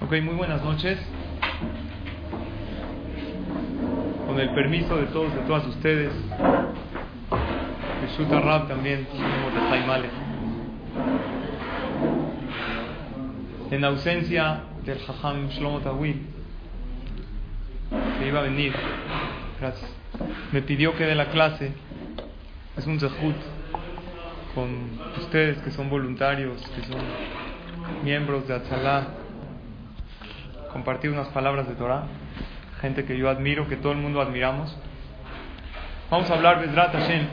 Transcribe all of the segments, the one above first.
Ok, muy buenas noches. Con el permiso de todos, de todas ustedes, de Shuta Rab también, de Jaimale. En ausencia del Jajam Shlomo Tawil, que iba a venir, gracias, me pidió que dé la clase. Es un zehut con ustedes que son voluntarios, que son miembros de Atzalá compartir unas palabras de Torah, gente que yo admiro, que todo el mundo admiramos. Vamos a hablar, Bezrat Hashem,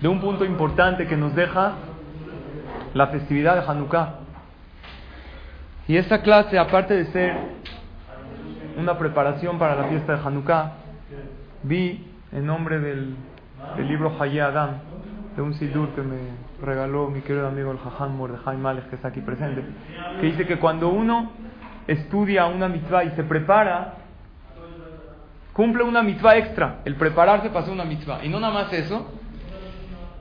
de un punto importante que nos deja la festividad de Hanukkah. Y esta clase, aparte de ser una preparación para la fiesta de Hanukkah, vi en nombre del, libro Hayé Adam, de un sidur que me regaló mi querido amigo el Jajam Mordejai Malek, que está aquí presente, que dice que cuando uno estudia una mitzvah y se prepara, cumple una mitzvah extra, el prepararse para hacer una mitzvah. Y no nada más eso,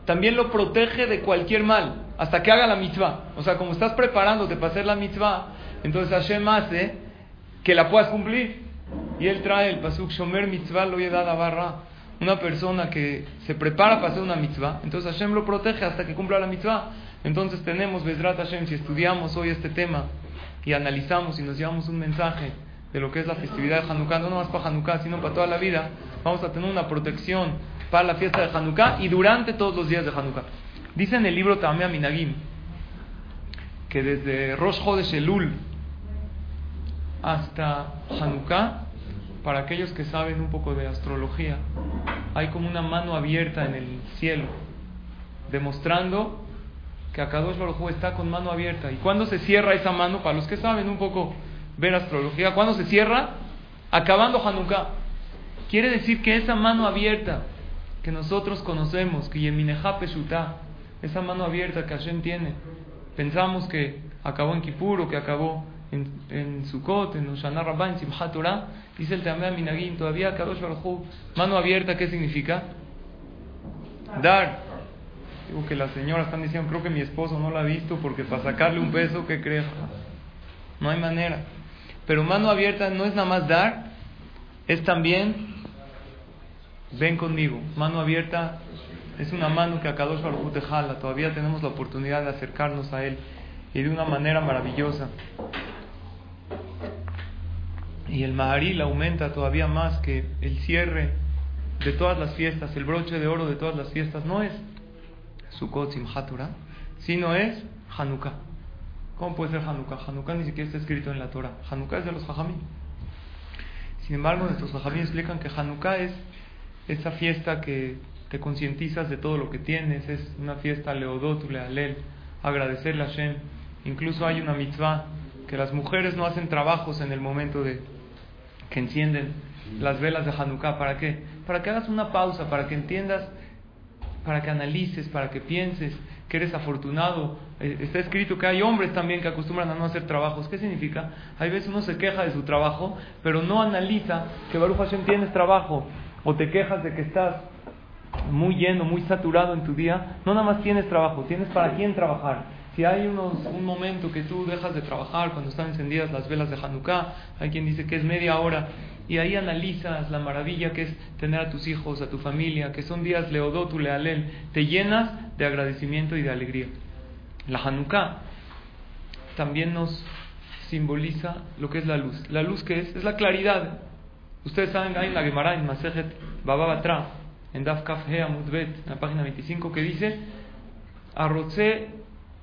también lo protege de cualquier mal, hasta que haga la mitzvah. O sea, como estás preparándote para hacer la mitzvah, entonces Hashem hace que la puedas cumplir. Y él trae el pasuk Shomer mitzvah lo a barra. Una persona que se prepara para hacer una mitzvah, entonces Hashem lo protege hasta que cumpla la mitzvah. Entonces tenemos Bezrat Hashem, si estudiamos hoy este tema, y analizamos y nos llevamos un mensaje de lo que es la festividad de Hanukkah, no más para Hanukkah, sino para toda la vida, vamos a tener una protección para la fiesta de Hanukkah y durante todos los días de Hanukkah. Dice en el libro Tamea Minagim que desde Rosh Chodesh Elul hasta Hanukkah, para aquellos que saben un poco de astrología, hay como una mano abierta en el cielo, demostrando que Akadosh Baruj está con mano abierta. ¿Y cuando se cierra esa mano? Para los que saben un poco ver astrología, ¿cuándo se cierra? Acabando Hanukkah. Quiere decir que esa mano abierta que nosotros conocemos, que Yemineja Peshuta, esa mano abierta que Hashem tiene, pensamos que acabó en Kippur o que acabó en, en Sukkot, en Hoshana Rabbah, en Simchat Torah, dice el Tamea Minagim, todavía Akadosh Baruj mano abierta, ¿qué significa? Dar, Digo que las señoras están diciendo, creo que mi esposo no la ha visto porque para sacarle un peso, ¿qué crees? No hay manera. Pero mano abierta no es nada más dar, es también, ven conmigo. Mano abierta es una mano que a Kadosh Baruj te jala. Todavía tenemos la oportunidad de acercarnos a Él y de una manera maravillosa. Y el Maharil aumenta todavía más que el cierre de todas las fiestas, el broche de oro de todas las fiestas, no es Sukkot Simchat si no es Hanukkah. ¿Cómo puede ser Hanukkah? Hanukkah ni siquiera está escrito en la Torah. Hanukkah es de los Jajamim. Sin embargo, nuestros Jajamim explican que Hanukkah es esa fiesta que te concientizas de todo lo que tienes, es una fiesta leodot, lealel, agradecerle a Hashem. Incluso hay una mitzvah que las mujeres no hacen trabajos en el momento de que encienden las velas de Hanukkah. ¿Para qué? Para que hagas una pausa, para que entiendas para que analices, para que pienses que eres afortunado. Eh, está escrito que hay hombres también que acostumbran a no hacer trabajos. ¿Qué significa? Hay veces uno se queja de su trabajo, pero no analiza que Baruch Hashem tienes trabajo, o te quejas de que estás muy lleno, muy saturado en tu día. No nada más tienes trabajo, tienes para quién trabajar. Si hay unos, un momento que tú dejas de trabajar cuando están encendidas las velas de Hanukkah, hay quien dice que es media hora, y ahí analizas la maravilla que es tener a tus hijos, a tu familia, que son días leodotu, lealel, te llenas de agradecimiento y de alegría. La Hanukkah también nos simboliza lo que es la luz. ¿La luz que es? Es la claridad. Ustedes saben, hay en la Gemara, en Masejet Bababatra, en Daf Kaf en la página 25, que dice, Arrotze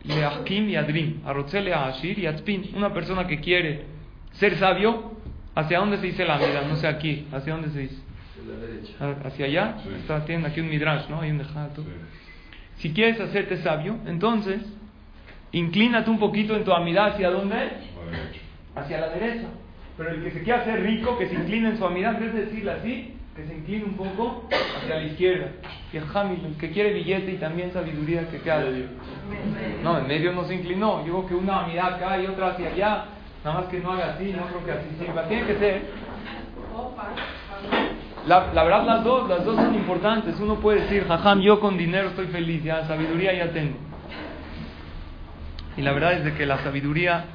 leachkim y adrim, arrotze leashir y atzpin. Una persona que quiere ser sabio, ¿Hacia dónde se dice la vida? No sé aquí. ¿Hacia dónde se dice? Ah, ¿Hacia allá? Está, tienen aquí un midrash, ¿no? Hay un dejato. Si quieres hacerte sabio, entonces inclínate un poquito en tu amidad. ¿Hacia dónde? Hacia la derecha. Pero el que se quiera hacer rico, que se incline en su amidad, es decirle así, que se incline un poco hacia la izquierda. El que quiere billete y también sabiduría, que queda. No, en medio no se inclinó. Digo que una amidad acá y otra hacia allá. Nada más que no haga así, no creo que así sirva. Tiene que ser. La, la, verdad, las dos, las dos son importantes. Uno puede decir, jajam, yo con dinero estoy feliz, ya sabiduría ya tengo. Y la verdad es de que la sabiduría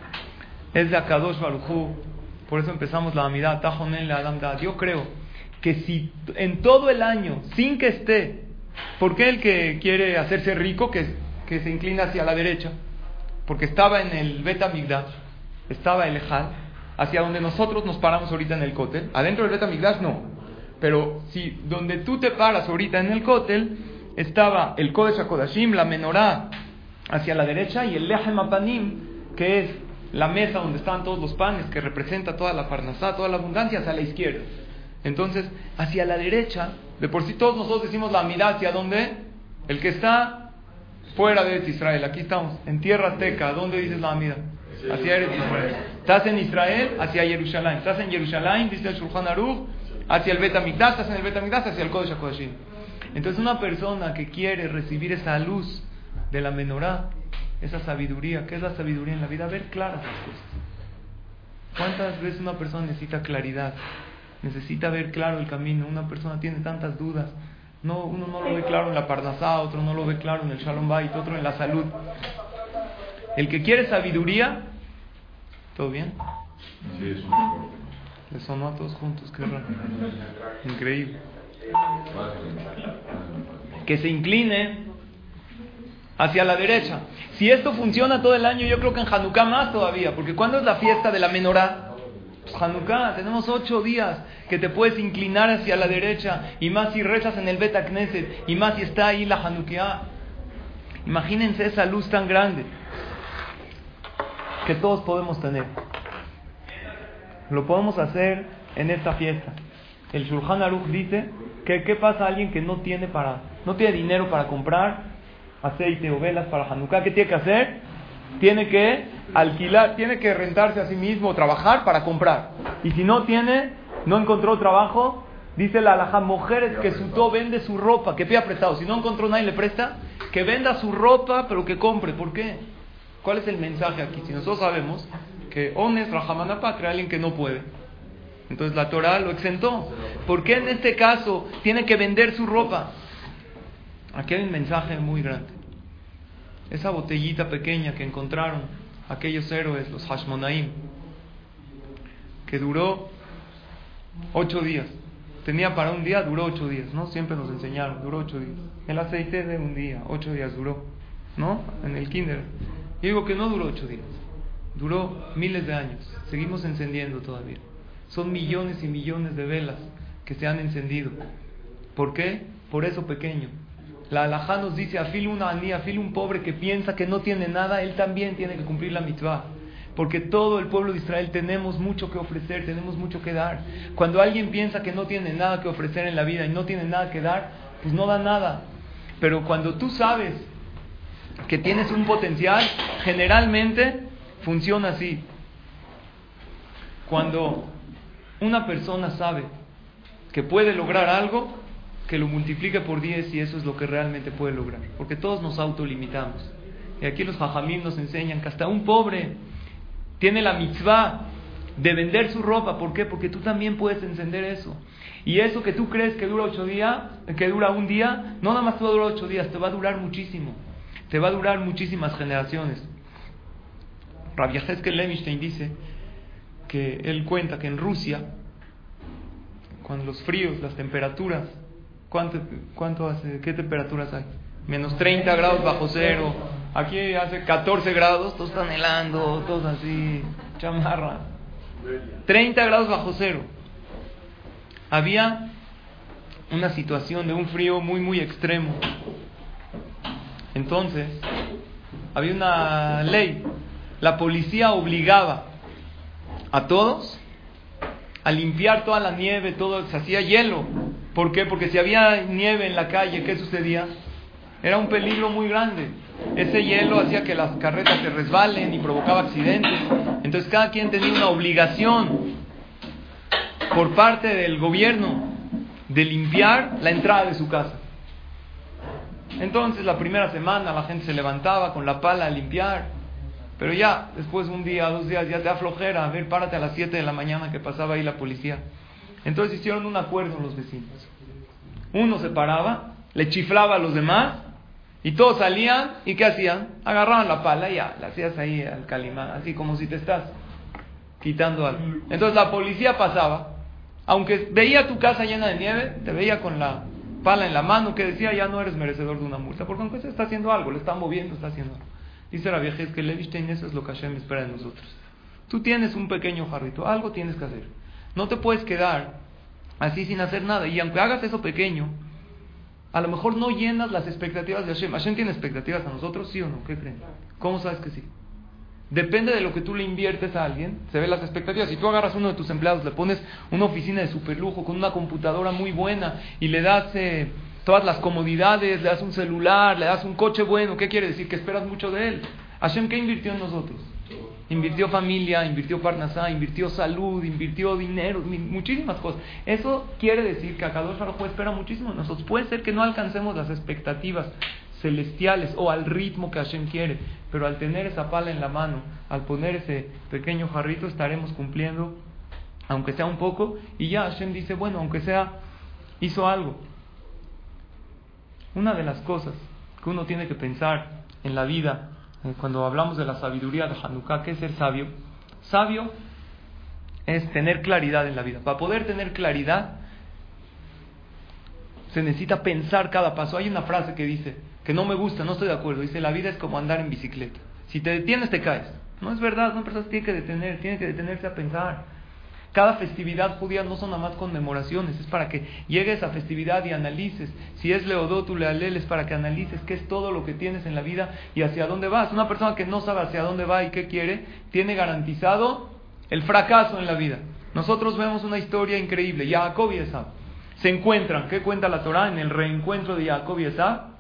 es de Akadosh Baruchu. Por eso empezamos la amidad, Tajonen Adam Yo creo que si en todo el año, sin que esté, porque el que quiere hacerse rico, que, que se inclina hacia la derecha? Porque estaba en el Beta Migdash, estaba el Ejal, hacia donde nosotros nos paramos ahorita en el Kotel. Adentro del Beta Migdash no. Pero si donde tú te paras ahorita en el Kotel, estaba el Kodesh HaKodashim, la menorá, hacia la derecha, y el Lehem Apanim, que es la mesa donde están todos los panes, que representa toda la parnasá, toda la abundancia, hacia la izquierda. Entonces, hacia la derecha, de por sí todos nosotros decimos la mirada hacia dónde? El que está fuera de Israel. Aquí estamos, en tierra azteca. ¿Dónde dices la mirada? Hacia Israel. Estás en Israel, hacia Jerusalén. Estás en Jerusalén, dice el Shulchan Aruch, hacia el Bet estás en el Bet hacia el Kodesh HaKodashim. Entonces, una persona que quiere recibir esa luz de la menorá, esa sabiduría, ¿qué es la sabiduría en la vida? Ver claras las cosas. ¿Cuántas veces una persona necesita claridad? Necesita ver claro el camino. Una persona tiene tantas dudas. No, uno no lo ve claro en la parnasá, otro no lo ve claro en el shalom bait, otro en la salud. El que quiere sabiduría, ¿todo bien? Sí, es Le sonó a todos juntos, qué raro. Increíble. Que se incline hacia la derecha. Si esto funciona todo el año, yo creo que en Hanukkah más todavía, porque ¿cuándo es la fiesta de la menorá? Hanukkah, tenemos ocho días que te puedes inclinar hacia la derecha, y más si rezas en el Bet Knesset, y más si está ahí la Hanukkah. Imagínense esa luz tan grande que todos podemos tener. Lo podemos hacer en esta fiesta. El Shulchan Aruch dice que qué pasa a alguien que no tiene para no tiene dinero para comprar aceite o velas para Hanukkah, ¿qué tiene que hacer? Tiene que alquilar, tiene que rentarse a sí mismo, trabajar para comprar. Y si no tiene, no encontró trabajo, dice la alhaja, mujeres que su to vende su ropa, que pida prestado. Si no encontró nadie le presta, que venda su ropa, pero que compre. ¿Por qué? ¿Cuál es el mensaje aquí? Si nosotros sabemos que Ones Rahamana Patria, alguien que no puede. Entonces la Torah lo exentó. ¿Por qué en este caso tiene que vender su ropa? Aquí hay un mensaje muy grande. Esa botellita pequeña que encontraron aquellos héroes, los Hashmonaim, que duró ocho días. Tenía para un día, duró ocho días, ¿no? Siempre nos enseñaron, duró ocho días. El aceite de un día, ocho días duró, ¿no? En el kinder. Yo digo que no duró ocho días, duró miles de años. Seguimos encendiendo todavía. Son millones y millones de velas que se han encendido. ¿Por qué? Por eso pequeño. La alajá nos dice, afil una anía, afil un pobre que piensa que no tiene nada, él también tiene que cumplir la mitzvah. Porque todo el pueblo de Israel tenemos mucho que ofrecer, tenemos mucho que dar. Cuando alguien piensa que no tiene nada que ofrecer en la vida y no tiene nada que dar, pues no da nada. Pero cuando tú sabes que tienes un potencial, generalmente funciona así. Cuando una persona sabe que puede lograr algo, que lo multiplique por 10 y eso es lo que realmente puede lograr. Porque todos nos autolimitamos. Y aquí los hajamim nos enseñan que hasta un pobre tiene la mitzvah de vender su ropa. ¿Por qué? Porque tú también puedes encender eso. Y eso que tú crees que dura ocho días, que dura un día, no nada más te va a durar ocho días, te va a durar muchísimo. Te va a durar muchísimas generaciones. Rabbi Heskel Levinstein dice que él cuenta que en Rusia, cuando los fríos, las temperaturas ¿Cuánto, cuánto hace? ¿Qué temperaturas hay? Menos 30 grados bajo cero. Aquí hace 14 grados, todos están helando, todos así, chamarra. 30 grados bajo cero. Había una situación de un frío muy, muy extremo. Entonces, había una ley. La policía obligaba a todos a limpiar toda la nieve, todo, se hacía hielo ¿Por qué? Porque si había nieve en la calle, ¿qué sucedía? Era un peligro muy grande. Ese hielo hacía que las carretas se resbalen y provocaba accidentes. Entonces cada quien tenía una obligación por parte del gobierno de limpiar la entrada de su casa. Entonces la primera semana la gente se levantaba con la pala a limpiar, pero ya después un día, dos días ya te aflojera, a ver, párate a las 7 de la mañana que pasaba ahí la policía. Entonces hicieron un acuerdo los vecinos. Uno se paraba, le chiflaba a los demás y todos salían y ¿qué hacían? Agarraban la pala y ya, la hacías ahí al calimán, así como si te estás quitando algo. Entonces la policía pasaba, aunque veía tu casa llena de nieve, te veía con la pala en la mano que decía ya no eres merecedor de una multa, porque aunque se está haciendo algo, le está moviendo, está haciendo algo. Dice la vieja, es que Levistein eso es lo que Hashem espera de nosotros. Tú tienes un pequeño jarrito, algo tienes que hacer. No te puedes quedar así sin hacer nada. Y aunque hagas eso pequeño, a lo mejor no llenas las expectativas de Hashem. ¿Hashem tiene expectativas a nosotros? ¿Sí o no? ¿Qué creen? ¿Cómo sabes que sí? Depende de lo que tú le inviertes a alguien, se ven las expectativas. Si tú agarras uno de tus empleados, le pones una oficina de super lujo con una computadora muy buena y le das eh, todas las comodidades, le das un celular, le das un coche bueno, ¿qué quiere decir? Que esperas mucho de él. Hashem, ¿qué invirtió en nosotros? Invirtió familia, invirtió parnasá, invirtió salud, invirtió dinero, muchísimas cosas. Eso quiere decir que Akadosh Baruj espera muchísimo de nosotros. Puede ser que no alcancemos las expectativas celestiales o al ritmo que Hashem quiere, pero al tener esa pala en la mano, al poner ese pequeño jarrito, estaremos cumpliendo, aunque sea un poco, y ya Hashem dice, bueno, aunque sea, hizo algo. Una de las cosas que uno tiene que pensar en la vida cuando hablamos de la sabiduría de Hanukkah, ¿qué es ser sabio? Sabio es tener claridad en la vida. Para poder tener claridad, se necesita pensar cada paso. Hay una frase que dice, que no me gusta, no estoy de acuerdo. Dice, la vida es como andar en bicicleta. Si te detienes, te caes. No es verdad, una persona tiene que detener, tiene que detenerse a pensar. Cada festividad judía no son nada más conmemoraciones, es para que llegues a festividad y analices. Si es Leodotu, Lealel, es para que analices qué es todo lo que tienes en la vida y hacia dónde vas. Una persona que no sabe hacia dónde va y qué quiere, tiene garantizado el fracaso en la vida. Nosotros vemos una historia increíble. Jacob y Esab se encuentran. ¿Qué cuenta la Torah en el reencuentro de Jacob y Esab?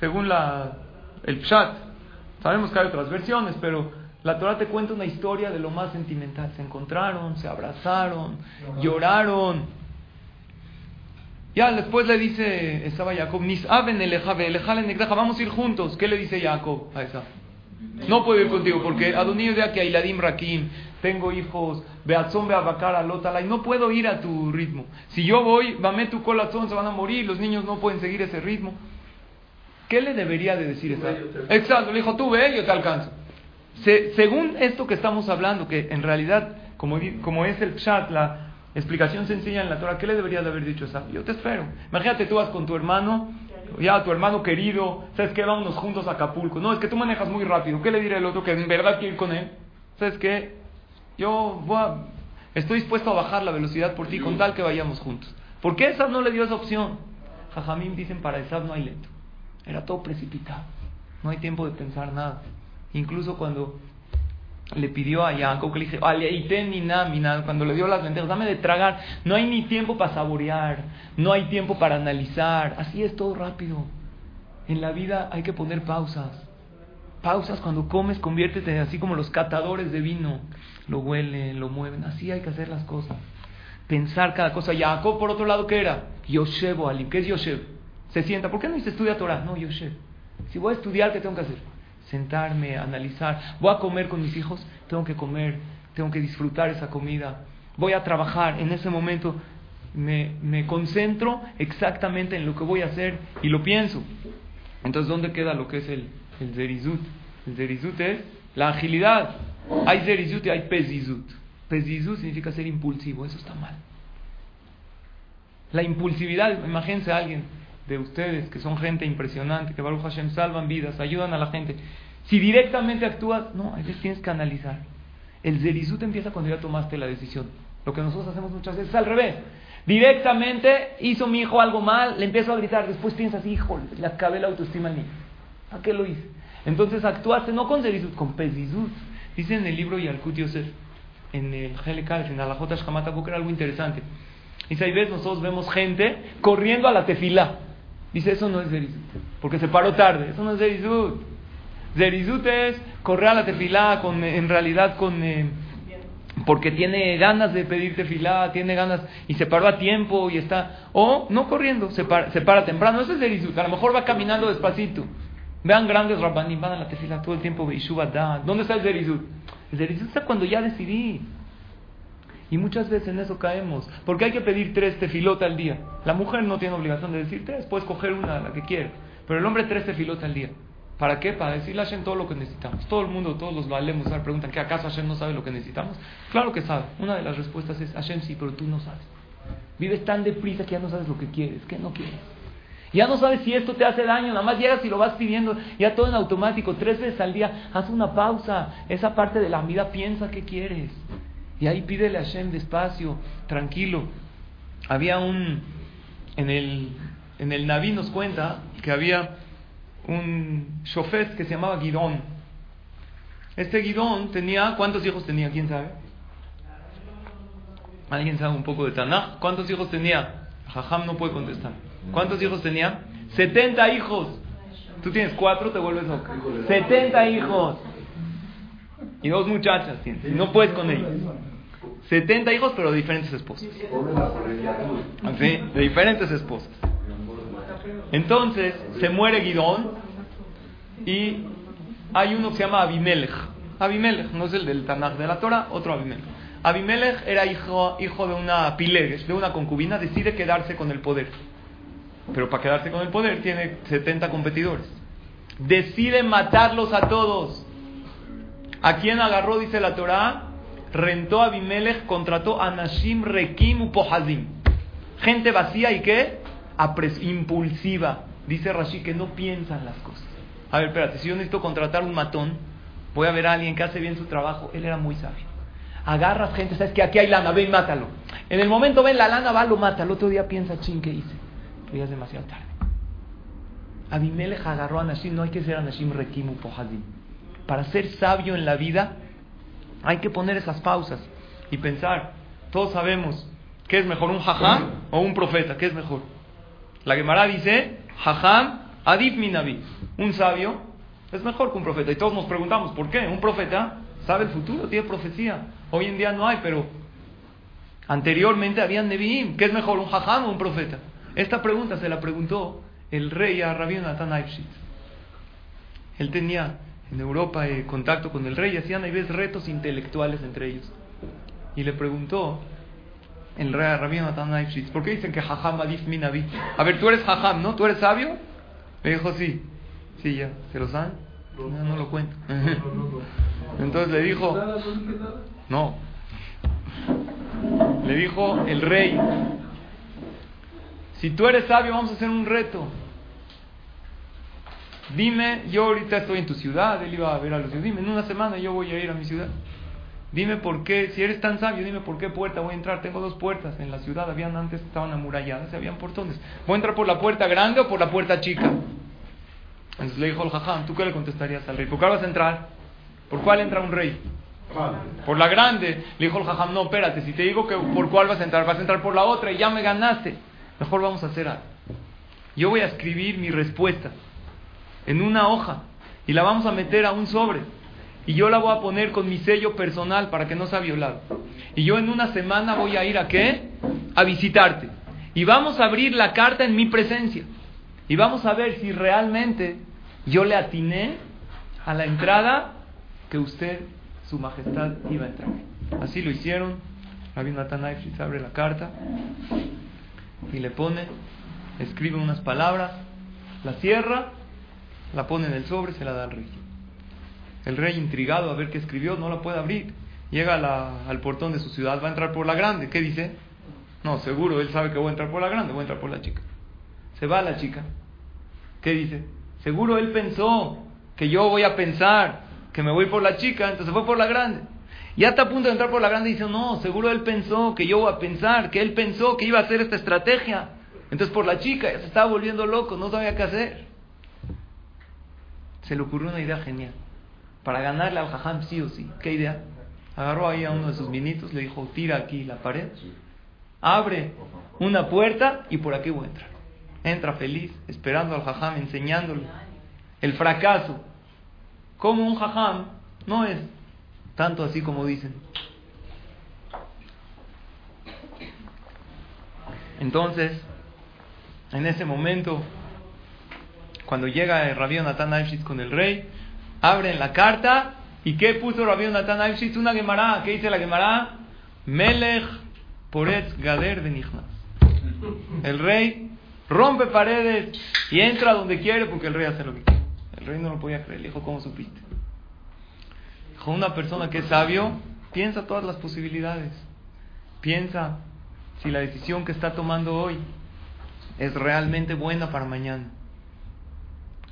Según la, el Pshat. Sabemos que hay otras versiones, pero la Torah te cuenta una historia de lo más sentimental. Se encontraron, se abrazaron, lloraron. Ya después le dice, estaba Jacob, vamos a ir juntos. ¿Qué le dice Jacob a esa? No puedo ir contigo porque Adonio de aquí, Ailadim Rakim, tengo hijos, Beatzón, Beabacar, y no puedo ir a tu ritmo. Si yo voy, Bame tu corazón, se van a morir, los niños no pueden seguir ese ritmo. ¿Qué le debería de decir esa? Exacto, le dijo, tú ve, yo te alcanzo según esto que estamos hablando, que en realidad, como, es el chat, la explicación sencilla en la Torah, ¿qué le debería de haber dicho esa? Yo te espero. Imagínate, tú vas con tu hermano, ya tu hermano querido, ¿sabes qué? Vámonos juntos a Acapulco. No, es que tú manejas muy rápido. ¿Qué le dirá el otro que en verdad quiere ir con él? ¿Sabes qué? Yo voy estoy dispuesto a bajar la velocidad por ti con tal que vayamos juntos. ¿Por qué Esab no le dio esa opción? Jajamín dicen, para Esab no hay lento. Era todo precipitado. No hay tiempo de pensar nada. Incluso cuando le pidió a Jacob que le nada, cuando le dio las lentejas, dame de tragar. No hay ni tiempo para saborear, no hay tiempo para analizar. Así es todo rápido. En la vida hay que poner pausas. Pausas cuando comes, conviértete así como los catadores de vino. Lo huelen, lo mueven. Así hay que hacer las cosas. Pensar cada cosa. Jacob, por otro lado, ¿qué era? Yoshev Alim. ¿Qué es Yoshev? Se sienta. ¿Por qué no dice estudia Torah? No, Yoshev. Si voy a estudiar, ¿qué tengo que hacer? Sentarme, analizar. Voy a comer con mis hijos, tengo que comer, tengo que disfrutar esa comida. Voy a trabajar, en ese momento me, me concentro exactamente en lo que voy a hacer y lo pienso. Entonces, ¿dónde queda lo que es el, el zerizut? El zerizut es la agilidad. Hay zerizut y hay pezizut. Pezizut significa ser impulsivo, eso está mal. La impulsividad, imagínense a alguien de ustedes, que son gente impresionante, que Baruch Hashem salvan vidas, ayudan a la gente. Si directamente actúas, no, a veces tienes que analizar. El zerizut empieza cuando ya tomaste la decisión. Lo que nosotros hacemos muchas veces es al revés. Directamente hizo mi hijo algo mal, le empiezo a gritar, después piensas, hijo, le acabé la autoestima al niño. ¿A qué lo hice? Entonces actuaste no con zerizut, con pezizut. Dice en el libro Yalkut Yosef, en el Helekal, en Alajota Shkamata era algo interesante. Dice, ahí ves, nosotros vemos gente corriendo a la tefila. Dice, eso no es Zerizut, porque se paró tarde. Eso no es Zerizut. Zerizut es correr a la tefilá con, en realidad con... Eh, porque tiene ganas de pedir tefilá, tiene ganas y se paró a tiempo y está... O no corriendo, se para, se para temprano. Eso es Zerizut. A lo mejor va caminando despacito. Vean grandes rabbanim, van a la tefilá todo el tiempo. ¿Dónde está el Zerizut? El Zerizut está cuando ya decidí. Y muchas veces en eso caemos. Porque hay que pedir tres tefilot al día. La mujer no tiene obligación de decir tres, puedes coger una, la que quiera. Pero el hombre tres tefilot al día. ¿Para qué? Para decirle a Hashem todo lo que necesitamos. Todo el mundo, todos los valemos, preguntan, ¿qué acaso Hashem no sabe lo que necesitamos? Claro que sabe. Una de las respuestas es, Hashem sí, pero tú no sabes. Vives tan deprisa que ya no sabes lo que quieres, que no quieres. Ya no sabes si esto te hace daño, nada más llegas y lo vas pidiendo, ya todo en automático, tres veces al día, haz una pausa, esa parte de la vida piensa qué quieres. Y ahí pídele a Hashem despacio, tranquilo. Había un, en el, en el Naví nos cuenta que había un shofet que se llamaba Guidón. Este Guidón tenía, ¿cuántos hijos tenía? ¿Quién sabe? ¿Alguien sabe un poco de Tanakh? ¿Cuántos hijos tenía? Jajam no puede contestar. ¿Cuántos hijos tenía? 70 hijos. Tú tienes cuatro, te vuelves loco. 70 hijos. Y dos muchachas tienes. no puedes con ellos. 70 hijos, pero de diferentes esposas. De diferentes esposas. Entonces se muere Guidón y hay uno que se llama Abimelech. Abimelech, no es el del Tanakh de la Torah, otro Abimelech. Abimelech era hijo, hijo de una pilegues, de una concubina, decide quedarse con el poder. Pero para quedarse con el poder tiene 70 competidores. Decide matarlos a todos. ¿A quién agarró, dice la Torah? Rentó a Abimelech, contrató a Nashim Rekim Upohazim. Gente vacía y qué? impulsiva. Dice Rashi que no piensan las cosas. A ver, espérate, si yo necesito contratar un matón, voy a ver a alguien que hace bien su trabajo. Él era muy sabio. Agarras gente, sabes que aquí hay lana, ven, mátalo. En el momento ven la lana, va, lo mata. El otro día piensa, ching, ¿qué hice? Pero ya es demasiado tarde. Abimelech agarró a Nashim, no hay que ser Nashim Rekimu Pohadim. Para ser sabio en la vida, hay que poner esas pausas y pensar. Todos sabemos qué es mejor, un jajam o un profeta, qué es mejor. La Gemara dice, Jajam Adif. Un sabio es mejor que un profeta. Y todos nos preguntamos, ¿por qué? Un profeta sabe el futuro, tiene profecía. Hoy en día no hay, pero anteriormente había Nevi'im. ¿Qué es mejor, un Jajam o un profeta? Esta pregunta se la preguntó el rey a Rabbi Nathan Él tenía en Europa eh, contacto con el rey hacían a veces retos intelectuales entre ellos. Y le preguntó el rey Rabbi Natan ¿Por qué dicen que Jajam Adif Minabi? A ver, tú eres Jajam, ¿no? ¿Tú eres sabio? Me dijo, sí. Sí, ya. ¿Se lo saben? No, no lo cuento. Entonces le dijo, no. Le dijo el rey, si tú eres sabio, vamos a hacer un reto. Dime, yo ahorita estoy en tu ciudad, él iba a ver a los ciudadanos. Dime, en una semana yo voy a ir a mi ciudad. Dime por qué, si eres tan sabio, dime por qué puerta voy a entrar. Tengo dos puertas en la ciudad, habían antes, estaban amuralladas, habían portones. ¿Voy a entrar por la puerta grande o por la puerta chica? Entonces le dijo el jajam, ¿tú qué le contestarías al rey? ¿Por cuál vas a entrar? ¿Por cuál entra un rey? Por la grande. Le dijo el jajam, no, espérate, si te digo que por cuál vas a entrar, vas a entrar por la otra y ya me ganaste. Mejor vamos a hacer. Yo voy a escribir mi respuesta en una hoja y la vamos a meter a un sobre y yo la voy a poner con mi sello personal para que no sea violado. Y yo en una semana voy a ir a qué? A visitarte. Y vamos a abrir la carta en mi presencia. Y vamos a ver si realmente yo le atiné a la entrada que usted, su majestad, iba a entrar. Así lo hicieron. Rabbi se abre la carta y le pone, escribe unas palabras, la cierra, la pone en el sobre, se la da al rey. El rey, intrigado a ver qué escribió, no la puede abrir. Llega al portón de su ciudad, va a entrar por la grande. ¿Qué dice? No, seguro, él sabe que voy a entrar por la grande, voy a entrar por la chica. Se va la chica. ¿Qué dice? Seguro él pensó que yo voy a pensar que me voy por la chica, entonces fue por la grande. Ya está a punto de entrar por la grande y dice, no, seguro él pensó que yo voy a pensar, que él pensó que iba a hacer esta estrategia. Entonces por la chica ya se estaba volviendo loco, no sabía qué hacer. Se le ocurrió una idea genial para ganarle al jajam sí o sí. ¿Qué idea? Agarró ahí a uno de sus minitos, le dijo, tira aquí la pared, abre una puerta y por aquí voy a entrar. Entra feliz, esperando al jajam, enseñándole el fracaso. Como un jajam no es tanto así como dicen. Entonces, en ese momento, cuando llega el rabino Natán con el rey, abren la carta y ¿qué puso Rabbi Natan Aishit? Una Gemara. ¿Qué dice la Gemara? Melech Poretz Gader de El rey rompe paredes y entra donde quiere porque el rey hace lo que quiere. El rey no lo podía creer. Le dijo, ¿cómo supiste? Dijo, una persona que es sabio piensa todas las posibilidades. Piensa si la decisión que está tomando hoy es realmente buena para mañana.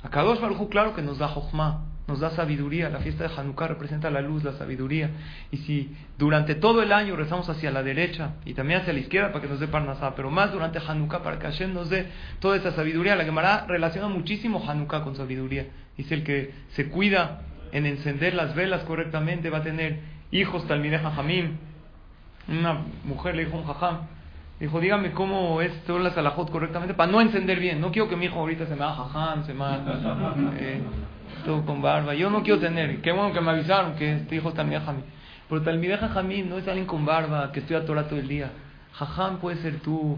A Kadosh claro que nos da Jochma, nos da sabiduría. La fiesta de Hanukkah representa la luz, la sabiduría. Y si durante todo el año rezamos hacia la derecha y también hacia la izquierda para que nos dé Parnasá, pero más durante Hanukkah para que Hashem nos dé toda esa sabiduría, la Gemara relaciona muchísimo Hanukkah con sabiduría. Dice el que se cuida en encender las velas correctamente va a tener hijos Talmideh Jamim. Una mujer le dijo a un jajam, dijo, dígame cómo es todas las alajot correctamente para no encender bien. No quiero que mi hijo ahorita se me haga jajam, se me haga... Eh, todo con barba. Yo no quiero tener. Qué bueno que me avisaron que este hijo es Talmideh Jamim. Pero Talmideh Jamim no es alguien con barba que estoy a Torah todo el día. Jajam puede ser tú,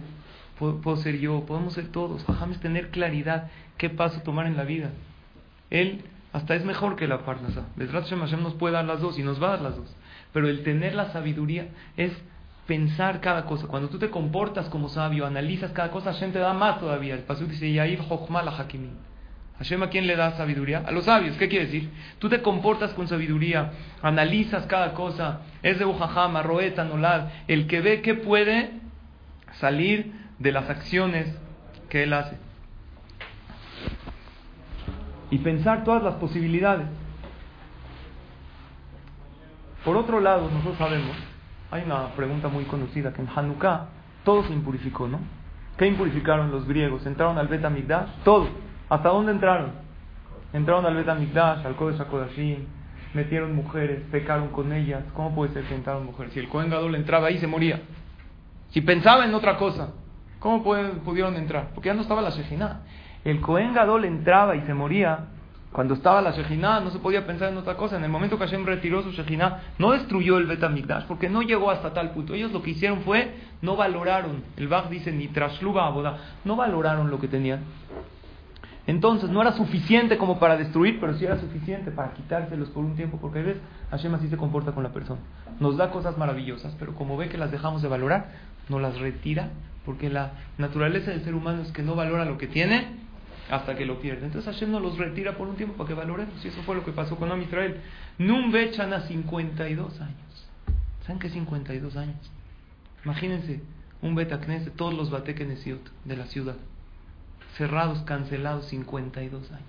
puedo, ser yo, podemos ser todos. Jajam es tener claridad qué paso tomar en la vida. Él hasta es mejor que la Parnasa. Besrat Hashem nos puede dar las dos y nos va a dar las dos. Pero el tener la sabiduría es pensar cada cosa. Cuando tú te comportas como sabio, analizas cada cosa, Hashem te da más todavía. El Pasuk dice, Yair Jochma la Hakimin. Hashem a quién le da sabiduría? A los sabios. ¿Qué quiere decir? Tú te comportas con sabiduría, analizas cada cosa. Es de Ujahama, Roeta, Nolad. El que ve que puede salir de las acciones que él hace. Y pensar todas las posibilidades. Por otro lado, nosotros sabemos, hay una pregunta muy conocida, que en Hanukkah todo se impurificó, ¿no? ¿Qué impurificaron los griegos? ¿Entraron al Bet Todo ¿Hasta dónde entraron? Entraron al Betamikdash, al Kodesh HaKodashim, metieron mujeres, pecaron con ellas. ¿Cómo puede ser que entraron mujeres? Si el Kohen Gadol entraba ahí, se moría. Si pensaba en otra cosa, ¿cómo pudieron entrar? Porque ya no estaba la Shejinah. El Kohen Gadol entraba y se moría. Cuando estaba la Shejinah, no se podía pensar en otra cosa. En el momento que Hashem retiró su Shejinah, no destruyó el Betamikdash, porque no llegó hasta tal punto. Ellos lo que hicieron fue, no valoraron. El Bach dice, ni trasluba boda, no valoraron lo que tenían. Entonces no era suficiente como para destruir, pero sí era suficiente para quitárselos por un tiempo, porque a veces Hashem así se comporta con la persona. Nos da cosas maravillosas, pero como ve que las dejamos de valorar, no las retira, porque la naturaleza del ser humano es que no valora lo que tiene hasta que lo pierde. Entonces Hashem nos los retira por un tiempo para que valoremos, y eso fue lo que pasó con Am Israel. Numbechan a 52 años. ¿Saben qué 52 años? Imagínense un Betacnes de todos los Batekenesiot de la ciudad cerrados, cancelados 52 años.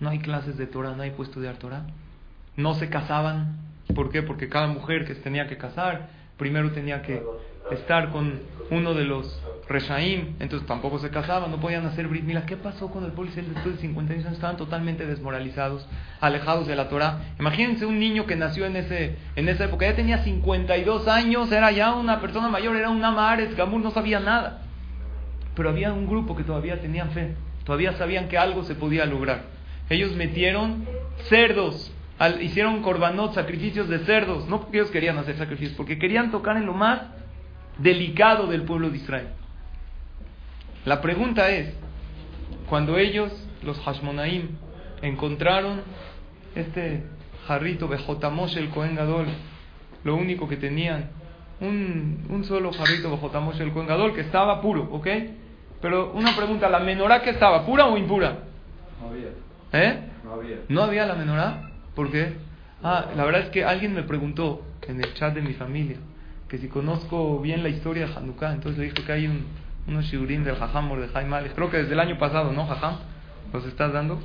No hay clases de Torah, no hay puesto de Torah. No se casaban. ¿Por qué? Porque cada mujer que se tenía que casar, primero tenía que estar con uno de los Reshaim, entonces tampoco se casaban, no podían hacer Brit Mila. ¿Qué pasó con el pueblo después de 52 años? Estaban totalmente desmoralizados, alejados de la Torah. Imagínense un niño que nació en, ese, en esa época, ya tenía 52 años, era ya una persona mayor, era un Amares, Gamur, no sabía nada. Pero había un grupo que todavía tenían fe, todavía sabían que algo se podía lograr. Ellos metieron cerdos, hicieron corbanot, sacrificios de cerdos, no porque ellos querían hacer sacrificios, porque querían tocar en lo más delicado del pueblo de Israel. La pregunta es, cuando ellos, los Hashmonaim, encontraron este jarrito de Jotamosh el Cohen Gadol, lo único que tenían, un, un solo jarrito de Jotamosh el Cohen Gadol que estaba puro, ¿ok? Pero una pregunta, ¿la menorá que estaba, pura o impura? No había. ¿Eh? No había. ¿No había la menorá? ¿Por qué? Ah, la verdad es que alguien me preguntó en el chat de mi familia que si conozco bien la historia de Hanukkah, entonces le dije que hay un, unos shiurim del Jajam de Jaime creo que desde el año pasado, ¿no, Jajam? ¿Los estás dando?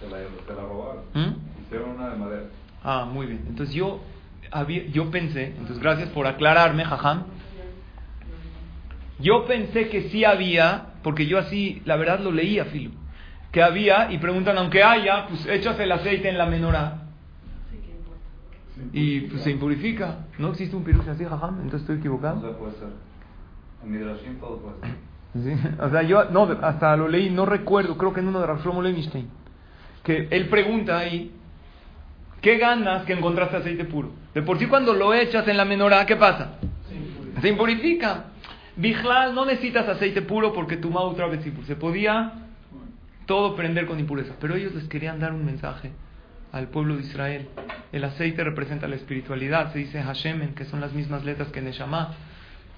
Se la, se la robaron. ¿Mm? Hicieron una de madera. Ah, muy bien. Entonces yo, había, yo pensé, entonces gracias por aclararme, Jajam, yo pensé que sí había, porque yo así, la verdad lo leía, Filo, que había, y preguntan, aunque haya, pues echas el aceite en la menorá. Y pues se impurifica. ¿No existe un pirus así, jajam? Entonces estoy equivocado. No se puede ser. En Midrashim todo puede ser. Sí. O sea, yo no, hasta lo leí, no recuerdo, creo que en uno de Rav Shlomo que él pregunta ahí, ¿qué ganas que encontraste aceite puro? De por sí cuando lo echas en la menorá, ¿qué pasa? Se impurifica. Se impurifica. Bijlal, no necesitas aceite puro porque tu otra vez se podía todo prender con impureza. Pero ellos les querían dar un mensaje al pueblo de Israel. El aceite representa la espiritualidad, se dice Hashemen, que son las mismas letras que Neshama.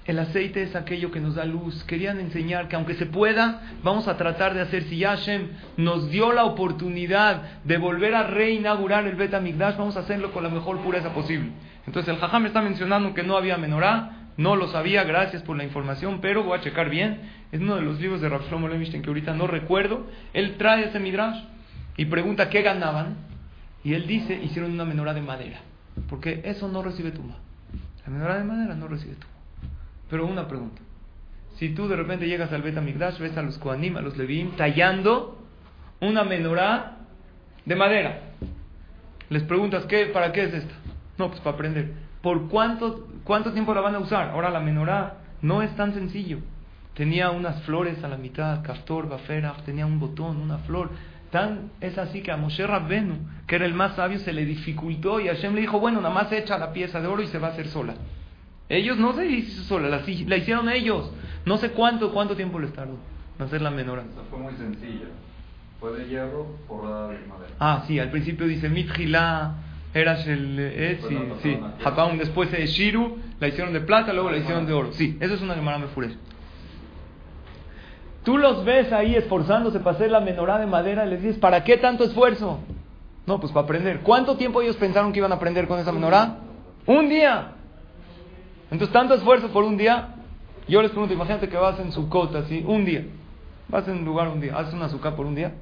El aceite es aquello que nos da luz. Querían enseñar que aunque se pueda, vamos a tratar de hacer. Si Yashem nos dio la oportunidad de volver a reinaugurar el Bet Amigdash, vamos a hacerlo con la mejor pureza posible. Entonces el Jajam está mencionando que no había menorá. No lo sabía, gracias por la información, pero voy a checar bien. Es uno de los libros de Rav Shlomo Levinstein que ahorita no recuerdo. Él trae ese midrash y pregunta qué ganaban. Y él dice, hicieron una menorá de madera. Porque eso no recibe tumba. La menorá de madera no recibe tumba. Pero una pregunta. Si tú de repente llegas al Bet Migdash, ves a los Koanim, a los Levim, tallando una menorá de madera. Les preguntas, ¿qué, ¿para qué es esta? No, pues para aprender. ¿Por cuánto, cuánto tiempo la van a usar? Ahora la menorá no es tan sencillo. Tenía unas flores a la mitad, castor, bafera, tenía un botón, una flor. Tan, es así que a Moshe Rabbenu, que era el más sabio, se le dificultó y Hashem le dijo, bueno, nada más echa la pieza de oro y se va a hacer sola. Ellos no se hizo sola, la, la hicieron ellos. No sé cuánto, cuánto tiempo les tardó en hacer la menorá. fue muy sencilla. Fue de hierro forrada de madera. Ah, sí, al principio dice Mitjilá, eras el. Eh, sí, sí. después de Shiru, la hicieron de plata, luego la hicieron de oro. Sí, eso es una Gemara Mefures. Tú los ves ahí esforzándose para hacer la menorá de madera y les dices, ¿para qué tanto esfuerzo? No, pues para aprender. ¿Cuánto tiempo ellos pensaron que iban a aprender con esa menorá? Un día. Entonces, tanto esfuerzo por un día. Yo les pregunto, imagínate que vas en su cota, así, un día. Vas en un lugar un día, haces una azúcar por un día.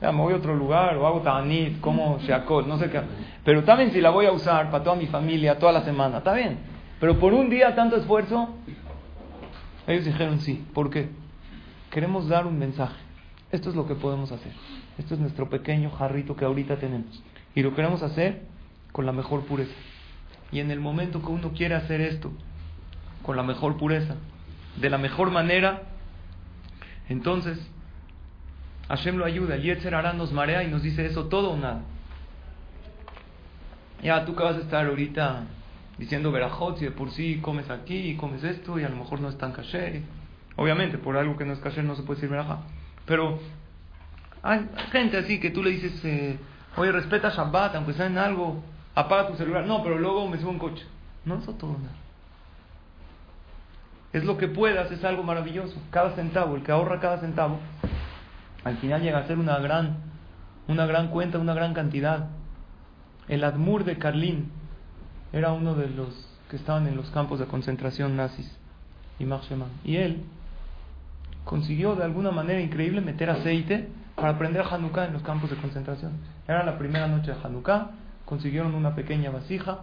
Ya, me voy a otro lugar, o hago tanit, como no sé qué. Pero también si la voy a usar para toda mi familia, toda la semana, está bien. Pero por un día tanto esfuerzo, ellos dijeron sí. ¿Por qué? Queremos dar un mensaje. Esto es lo que podemos hacer. Esto es nuestro pequeño jarrito que ahorita tenemos. Y lo queremos hacer con la mejor pureza. Y en el momento que uno quiere hacer esto con la mejor pureza, de la mejor manera, entonces Hashem lo ayuda. El Yetzer Hará nos marea y nos dice eso todo o nada. Ya, tú que vas a estar ahorita diciendo verajot, si de por sí comes aquí y comes esto y a lo mejor no es tan kasher. Obviamente, por algo que no es kasher no se puede decir verajá. Pero hay gente así que tú le dices, eh, oye, respeta Shabbat, aunque sea en algo, apaga tu celular. No, pero luego me subo un coche. No, eso todo nada. Es lo que puedas, es algo maravilloso. Cada centavo, el que ahorra cada centavo, al final llega a ser una gran, una gran cuenta, una gran cantidad. El Admur de Carlín era uno de los que estaban en los campos de concentración nazis y Y él consiguió de alguna manera increíble meter aceite para aprender Hanukkah en los campos de concentración. Era la primera noche de Hanukkah, consiguieron una pequeña vasija,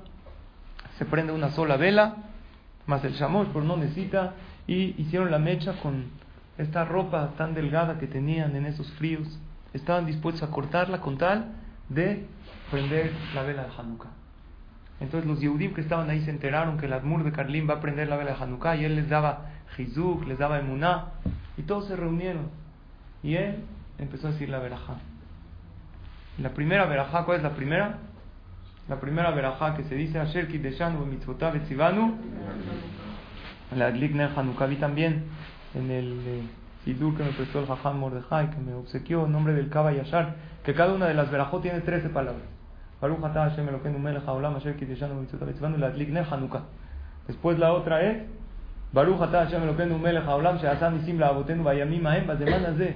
se prende una sola vela, más el shamosh, pero no necesita, y hicieron la mecha con esta ropa tan delgada que tenían en esos fríos, estaban dispuestos a cortarla con tal de prender la vela de Hanukkah. Entonces los Yehudim que estaban ahí se enteraron que el Admur de Carlín va a prender la vela de Hanukkah y él les daba Jizuk, les daba Emuná y todos se reunieron y él empezó a decir la verajá. La primera verajá, ¿cuál es la primera? La primera verajá que se dice Asher Kideshanu Mitzvotav Etzivanu la Adlikner Hanukkah vi también en el eh, que me prestó el Jajam Mordejai, que me obsequió en nombre del Kaba Yashar, que cada una de las verajot tiene 13 palabras. Después la otra es Baruch Hashem Elokeinu Melech Haolam She'asan Nisim La'avotenu Vayamim Ahem de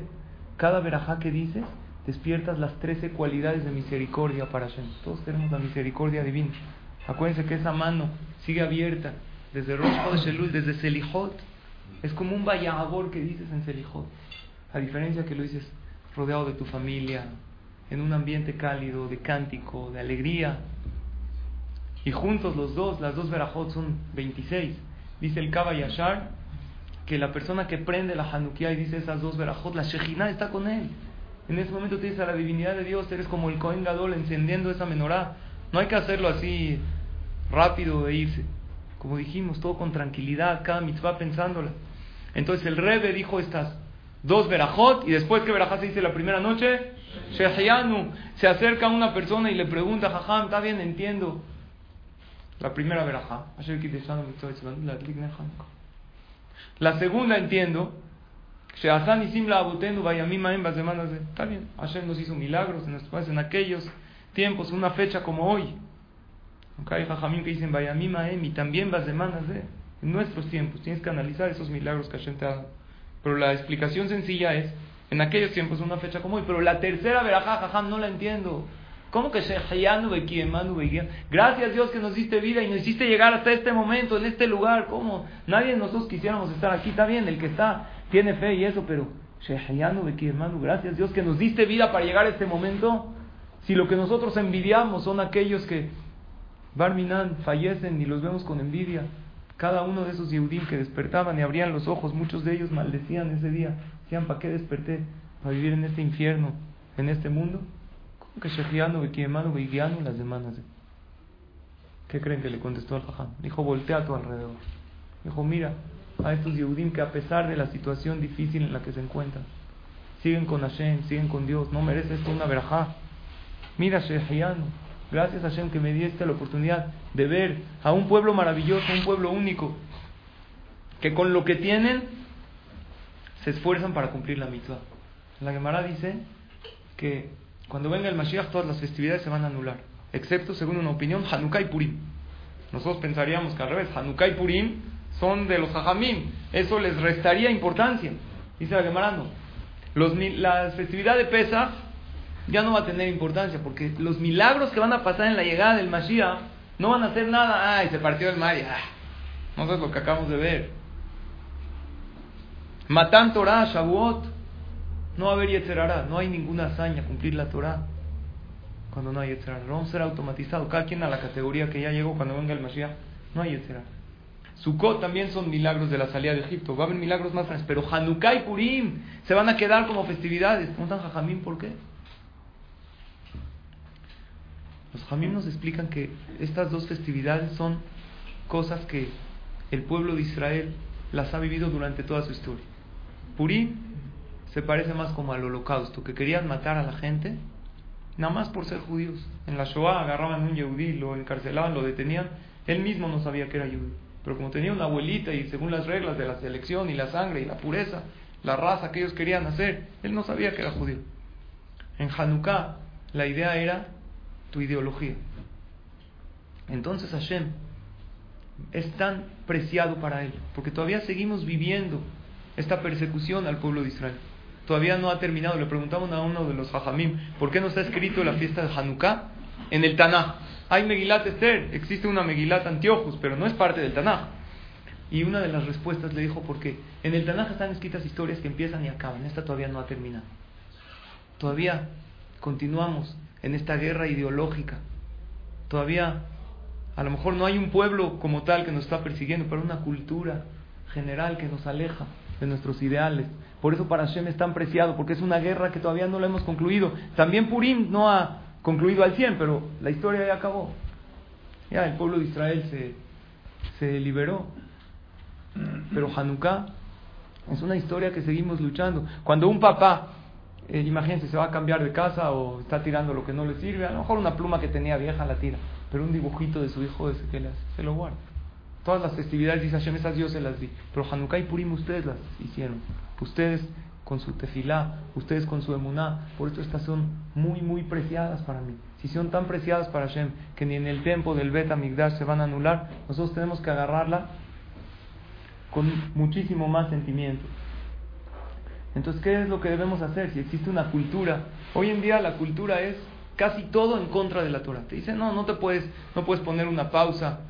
Cada verajá que dices despiertas las 13 cualidades de misericordia para Hashem. Todos tenemos la misericordia divina. Acuérdense que esa mano sigue abierta desde Rosh Chodesh desde Selijot es como un vallabor que dices en Selijot. A diferencia que lo dices rodeado de tu familia, en un ambiente cálido, de cántico, de alegría. Y juntos los dos, las dos verajot son 26. Dice el Kaba Yashar que la persona que prende la Hanukkah y dice esas dos verajot, la Shejina está con él. En ese momento tienes a la divinidad de Dios, eres como el Kohen Gadol encendiendo esa menorá. No hay que hacerlo así rápido de irse. Como dijimos, todo con tranquilidad, cada mitzvah pensándola. Entonces el Rebe dijo estas dos verajot y después que verajá se dice la primera noche, se acerca una persona y le pregunta, jajam, está bien, entiendo. La primera verajá, la segunda entiendo, está bien, Hashem nos hizo milagros en, en aquellos tiempos, una fecha como hoy. Hay jajamín que dicen, y también vas de En nuestros tiempos tienes que analizar esos milagros que Hashem te ha dado. Pero la explicación sencilla es, en aquellos tiempos una fecha como hoy, pero la tercera verajá, jajam, no la entiendo. ¿Cómo que Gracias Dios que nos diste vida y nos hiciste llegar hasta este momento, en este lugar. ¿Cómo? Nadie de nosotros quisiéramos estar aquí. Está bien, el que está tiene fe y eso, pero gracias Dios que nos diste vida para llegar a este momento. Si lo que nosotros envidiamos son aquellos que Barminan fallecen y los vemos con envidia. Cada uno de esos Yehudim que despertaban y abrían los ojos, muchos de ellos maldecían ese día. Decían, ¿para qué desperté? ¿Para vivir en este infierno, en este mundo? ¿Qué creen que le contestó al Jajam? Dijo, voltea a tu alrededor. Dijo, mira a estos Yehudim que a pesar de la situación difícil en la que se encuentran, siguen con Hashem, siguen con Dios. No merece esto una verajá. Mira, Shehiano, Gracias a Hashem que me diste la oportunidad de ver a un pueblo maravilloso, un pueblo único, que con lo que tienen se esfuerzan para cumplir la mitzvah. La Gemara dice que cuando venga el Mashiach todas las festividades se van a anular, excepto, según una opinión, Hanukkah y Purim. Nosotros pensaríamos que al revés, Hanukkah y Purim son de los Jajamim, eso les restaría importancia. Dice la Gemara. Los, las festividades de Pesach ya no va a tener importancia, porque los milagros que van a pasar en la llegada del Mashiach no van a hacer nada. Ay, se partió el mar ah, no es lo que acabamos de ver. Matan Torah, Shavuot, no va a haber Yetzerara, no hay ninguna hazaña cumplir la Torah cuando no hay Yetzerara. Vamos a ser automatizado, cada quien a la categoría que ya llegó cuando venga el Mashiach, no hay Yetzerara. Sukkot también son milagros de la salida de Egipto, va a haber milagros más grandes, pero Hanukkah y Purim se van a quedar como festividades. ¿No están Jajamín por qué? Los jamim nos explican que estas dos festividades son cosas que el pueblo de Israel las ha vivido durante toda su historia. Purim se parece más como al holocausto, que querían matar a la gente nada más por ser judíos. En la Shoah agarraban un yehudí, lo encarcelaban, lo detenían. Él mismo no sabía que era yehudí. Pero como tenía una abuelita y según las reglas de la selección y la sangre y la pureza, la raza que ellos querían hacer, él no sabía que era judío. En Hanukkah la idea era tu ideología. Entonces Hashem es tan preciado para él, porque todavía seguimos viviendo esta persecución al pueblo de Israel. Todavía no ha terminado. Le preguntamos a uno de los Jajamim, ¿por qué no está escrito la fiesta de Hanukkah en el Tanaj? Hay Megilat Esther, existe una Megilat Antiochus, pero no es parte del Tanaj. Y una de las respuestas le dijo, porque en el Tanaj están escritas historias que empiezan y acaban. Esta todavía no ha terminado. Todavía continuamos en esta guerra ideológica. Todavía a lo mejor no hay un pueblo como tal que nos está persiguiendo, pero una cultura general que nos aleja de nuestros ideales. Por eso para Hashem es tan preciado, porque es una guerra que todavía no la hemos concluido. También Purim no ha concluido al 100, pero la historia ya acabó. Ya el pueblo de Israel se, se liberó. Pero Hanukkah es una historia que seguimos luchando. Cuando un papá eh, imagínense, se va a cambiar de casa o está tirando lo que no le sirve, a lo mejor una pluma que tenía vieja la tira, pero un dibujito de su hijo ese que se lo guarda. Todas las festividades, dice Hashem, esas yo se las di, pero Hanukkah y Purim ustedes las hicieron. Ustedes con su tefilá, ustedes con su emuná, por eso estas son muy, muy preciadas para mí. Si son tan preciadas para Hashem que ni en el tiempo del Bet Amigdash se van a anular, nosotros tenemos que agarrarla con muchísimo más sentimiento. Entonces, ¿qué es lo que debemos hacer si existe una cultura? Hoy en día la cultura es casi todo en contra de la Torah. Te dicen, no, no te puedes, no puedes poner una pausa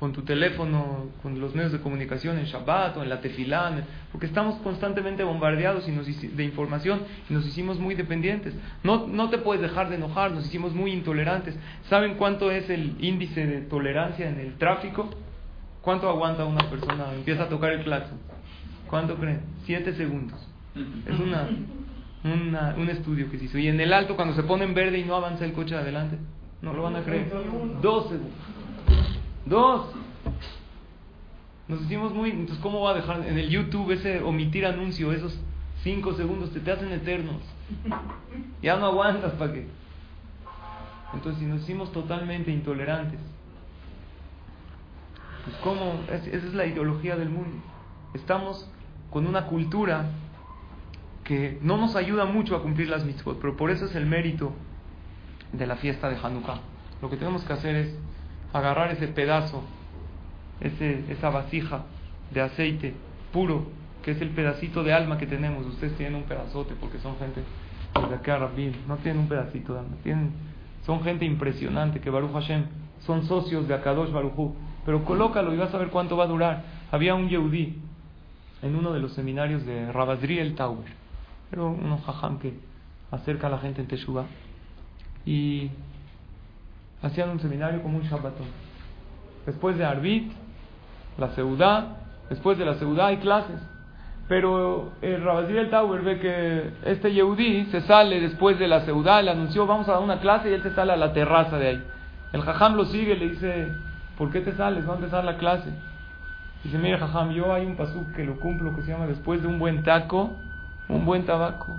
con tu teléfono, con los medios de comunicación en Shabbat o en la Tefilá, porque estamos constantemente bombardeados y nos, de información y nos hicimos muy dependientes. No, no te puedes dejar de enojar, nos hicimos muy intolerantes. ¿Saben cuánto es el índice de tolerancia en el tráfico? ¿Cuánto aguanta una persona? Empieza a tocar el claxon. ¿Cuánto creen? Siete segundos. Es una, un estudio que se hizo. Y en el alto, cuando se pone en verde y no avanza el coche adelante, no lo van a creer. Dos segundos. Dos. Nos hicimos muy. Entonces, ¿cómo va a dejar en el YouTube ese omitir anuncio? Esos cinco segundos te, te hacen eternos. Ya no aguantas para qué. Entonces, si nos hicimos totalmente intolerantes, pues, ¿cómo? esa es la ideología del mundo. Estamos con una cultura que no nos ayuda mucho a cumplir las mitzvot, pero por eso es el mérito de la fiesta de Hanukkah. Lo que tenemos que hacer es agarrar ese pedazo esa vasija de aceite puro, que es el pedacito de alma que tenemos. Ustedes tienen un pedazote porque son gente de acá Rabin, no tienen un pedacito de alma, tienen, son gente impresionante que Baruch Hashem son socios de Akadosh Baruchu. Pero colócalo y vas a ver cuánto va a durar. Había un Yehudí en uno de los seminarios de el Tower. Era un jajam que acerca a la gente en Teshuvah. Y hacían un seminario como un Shabbatón. Después de Arbit, la Seudá, después de la Seudá hay clases. Pero el el Tower ve que este Yehudí se sale después de la Seudá, le anunció, vamos a dar una clase y él se sale a la terraza de ahí. El jajam lo sigue, le dice, ¿por qué te sales? ¿Dónde está la clase? Dice, mira jajam, yo hay un pasuk que lo cumplo que se llama después de un buen taco, un buen tabaco.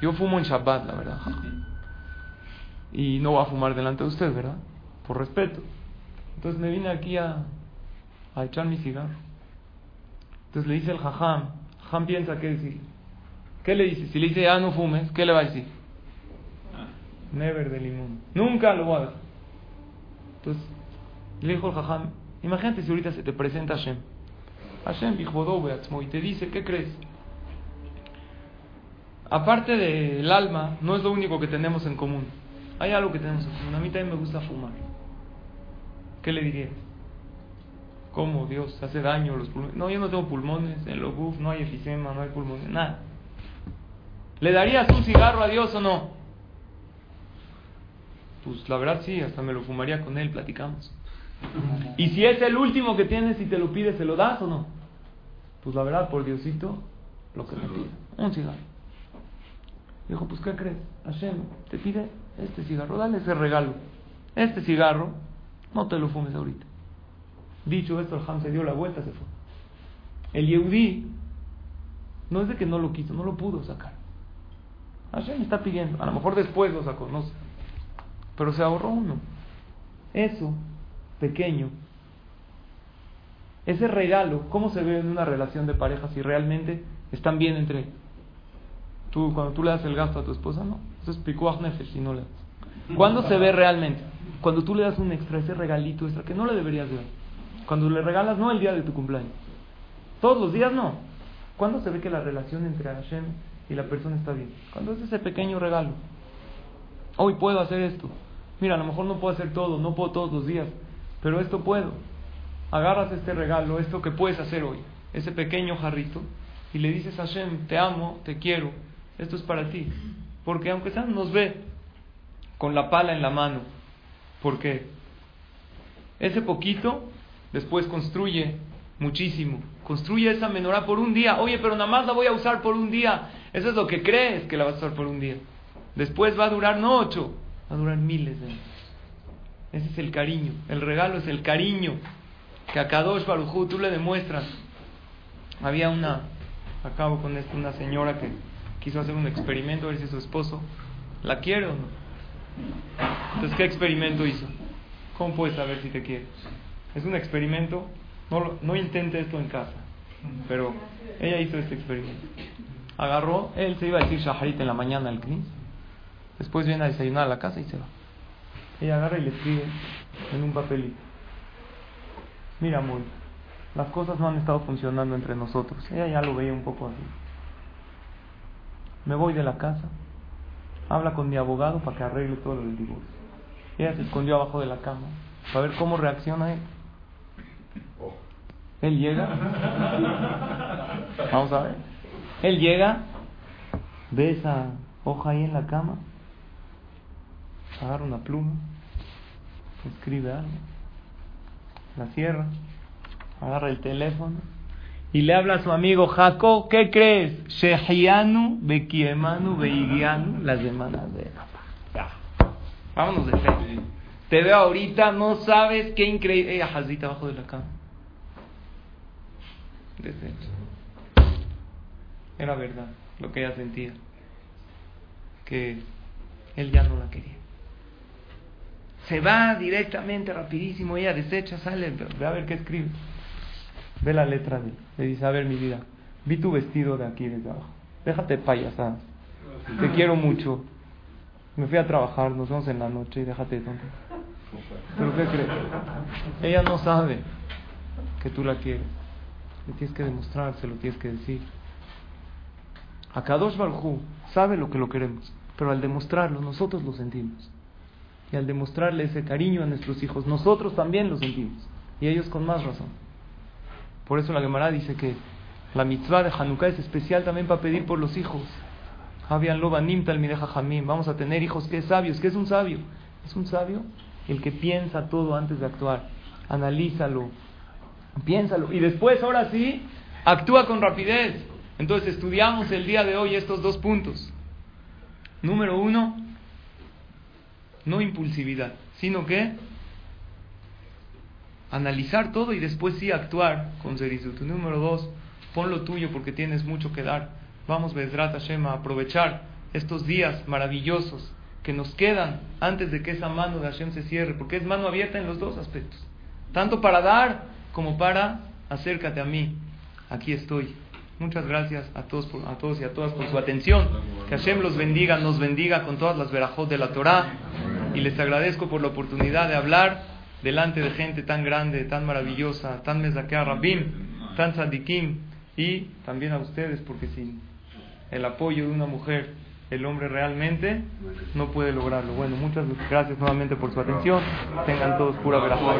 Yo fumo en Shabbat, la verdad. Y no va a fumar delante de usted, ¿verdad? Por respeto. Entonces me vine aquí a, a echar mi cigarro. Entonces le dice el jajam, jajam piensa qué decir. ¿Qué le dice? Si le dice ya no fumes, ¿qué le va a decir? Ah. Never de limón. Nunca lo voy a decir. Entonces le dijo el jajam, imagínate si ahorita se te presenta Hashem. Hashem y te dice, ¿qué crees? Aparte del alma, no es lo único que tenemos en común. Hay algo que tenemos en común. A mí también me gusta fumar. ¿Qué le dirías? ¿Cómo Dios hace daño a los pulmones? No, yo no tengo pulmones, en los buf no hay efisema, no hay pulmones, nada. ¿Le darías un cigarro a Dios o no? Pues la verdad sí, hasta me lo fumaría con él, platicamos. Y si es el último que tienes y te lo pides, ¿se lo das o no? Pues la verdad, por Diosito, lo que me pide. Un cigarro. Dijo, pues ¿qué crees? Hashem te pide este cigarro, dale ese regalo. Este cigarro, no te lo fumes ahorita. Dicho esto, el Ham se dio la vuelta, se fue. El Yehudí no es de que no lo quiso, no lo pudo sacar. Hashem está pidiendo, a lo mejor después lo sacó. Pero se ahorró uno. Eso, pequeño, ese regalo, ¿cómo se ve en una relación de pareja si realmente están bien entre tú cuando tú le das el gasto a tu esposa? No, eso es pikuach nefesh si no le das. ¿Cuándo se ve realmente? Cuando tú le das un extra, ese regalito extra que no le deberías dar. Cuando le regalas, no el día de tu cumpleaños. Todos los días no. ¿Cuándo se ve que la relación entre Hashem y la persona está bien? Cuando es ese pequeño regalo. Hoy puedo hacer esto. Mira, a lo mejor no puedo hacer todo, no puedo todos los días, pero esto puedo. Agarras este regalo, esto que puedes hacer hoy, ese pequeño jarrito, y le dices a Hashem, te amo, te quiero, esto es para ti. Porque aunque sea nos ve con la pala en la mano, porque ese poquito después construye muchísimo. Construye esa menorá por un día. Oye, pero nada más la voy a usar por un día. Eso es lo que crees que la vas a usar por un día. Después va a durar no ocho, va a durar miles de años. Ese es el cariño. El regalo es el cariño que a Kadosh Barujú tú le demuestras. Había una, acabo con esto, una señora que quiso hacer un experimento a ver si su esposo la quiere o no. Entonces, ¿qué experimento hizo? ¿Cómo puedes saber si te quiere? Es un experimento, no, intente esto en casa, pero ella hizo este experimento. Agarró, él se iba a decir Shaharit en la mañana al Knis, después viene a desayunar a la casa y se va. Ella agarra y le escribe en un papelito. Mira, amor, las cosas no han estado funcionando entre nosotros. Ella ya lo veía un poco así. Me voy de la casa, habla con mi abogado para que arregle todo el divorcio. Ella se escondió abajo de la cama para ver cómo reacciona él. Él llega, vamos a ver, él llega, ve esa hoja ahí en la cama, agarra una pluma, escribe algo, la cierra, agarra el teléfono y le habla a su amigo Jacob, ¿qué crees? Shehianu, Bekiemanu, Beigianu, las semanas de Ya. Vámonos de frente. Te veo ahorita, no sabes qué increíble. Jazita abajo de la cama. Desecho. Era verdad lo que ella sentía. Que él ya no la quería. Se va directamente, rapidísimo, ella desecha, sale, ve a ver qué escribe. Ve la letra de Le dice, a ver mi vida, vi tu vestido de aquí desde abajo. Déjate payasada. Te quiero mucho. Me fui a trabajar, nos vemos en la noche y déjate de tonto. ¿Pero qué crees? Ella no sabe que tú la quieres. Le tienes que demostrar, se lo tienes que decir. Akadosh Barjú sabe lo que lo queremos, pero al demostrarlo, nosotros lo sentimos. Y al demostrarle ese cariño a nuestros hijos, nosotros también lo sentimos. Y ellos con más razón. Por eso la Gemara dice que la mitzvah de Hanukkah es especial también para pedir por los hijos. Vamos a tener hijos que es sabios. ¿Qué es un sabio? Es un sabio el que piensa todo antes de actuar. Analízalo, piénsalo. Y después, ahora sí, actúa con rapidez. Entonces estudiamos el día de hoy estos dos puntos. Número uno, no impulsividad, sino que analizar todo y después sí actuar con seriedad. Número dos, pon lo tuyo porque tienes mucho que dar. Vamos, Bezrat Hashem, a aprovechar estos días maravillosos que nos quedan antes de que esa mano de Hashem se cierre, porque es mano abierta en los dos aspectos, tanto para dar como para acércate a mí, aquí estoy. Muchas gracias a todos, a todos y a todas por su atención. Que Hashem los bendiga, nos bendiga con todas las verajot de la Torah. Y les agradezco por la oportunidad de hablar delante de gente tan grande, tan maravillosa, tan mezaquea rabim, tan sadikim. Y también a ustedes, porque sin el apoyo de una mujer, el hombre realmente no puede lograrlo. Bueno, muchas gracias nuevamente por su atención. Tengan todos pura verajot.